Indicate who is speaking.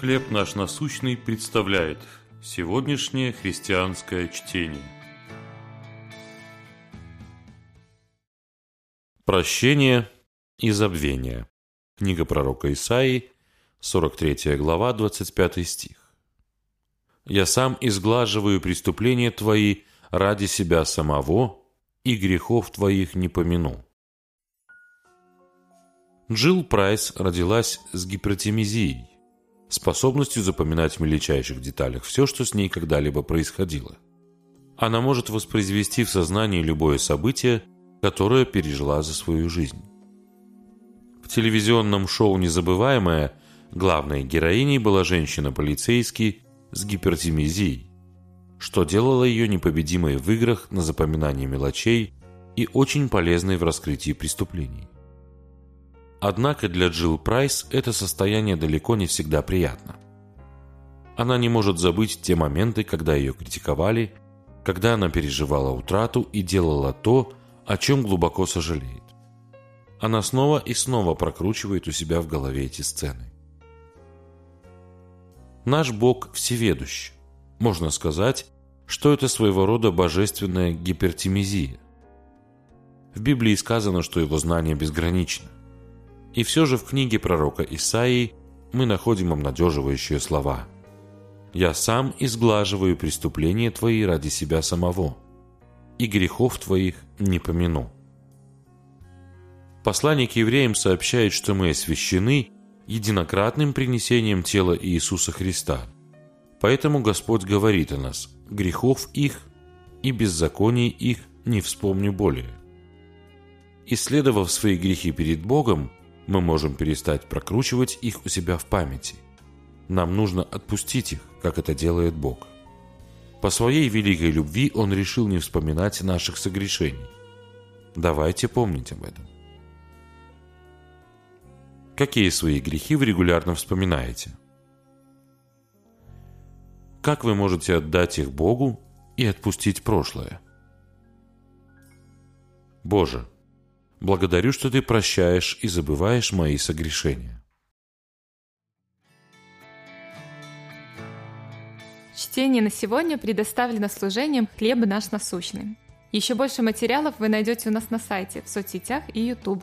Speaker 1: «Хлеб наш насущный» представляет сегодняшнее христианское чтение. Прощение и забвение. Книга пророка Исаии, 43 глава, 25 стих. «Я сам изглаживаю преступления твои ради себя самого, и грехов твоих не помяну». Джилл Прайс родилась с гипертимизией, способностью запоминать в мельчайших деталях все, что с ней когда-либо происходило. Она может воспроизвести в сознании любое событие, которое пережила за свою жизнь. В телевизионном шоу «Незабываемая» главной героиней была женщина-полицейский с гипертимизией, что делало ее непобедимой в играх на запоминание мелочей и очень полезной в раскрытии преступлений. Однако для Джилл Прайс это состояние далеко не всегда приятно. Она не может забыть те моменты, когда ее критиковали, когда она переживала утрату и делала то, о чем глубоко сожалеет. Она снова и снова прокручивает у себя в голове эти сцены. Наш Бог всеведущ. Можно сказать, что это своего рода божественная гипертимизия. В Библии сказано, что его знание безгранично. И все же в книге пророка Исаии мы находим обнадеживающие слова. «Я сам изглаживаю преступления твои ради себя самого, и грехов твоих не помяну». Послание евреям сообщает, что мы освящены единократным принесением тела Иисуса Христа. Поэтому Господь говорит о нас, грехов их и беззаконий их не вспомню более. Исследовав свои грехи перед Богом, мы можем перестать прокручивать их у себя в памяти. Нам нужно отпустить их, как это делает Бог. По своей великой любви Он решил не вспоминать наших согрешений. Давайте помнить об этом. Какие свои грехи вы регулярно вспоминаете? Как вы можете отдать их Богу и отпустить прошлое? Боже, Благодарю, что ты прощаешь и забываешь мои согрешения.
Speaker 2: Чтение на сегодня предоставлено служением «Хлеб наш насущный». Еще больше материалов вы найдете у нас на сайте, в соцсетях и YouTube.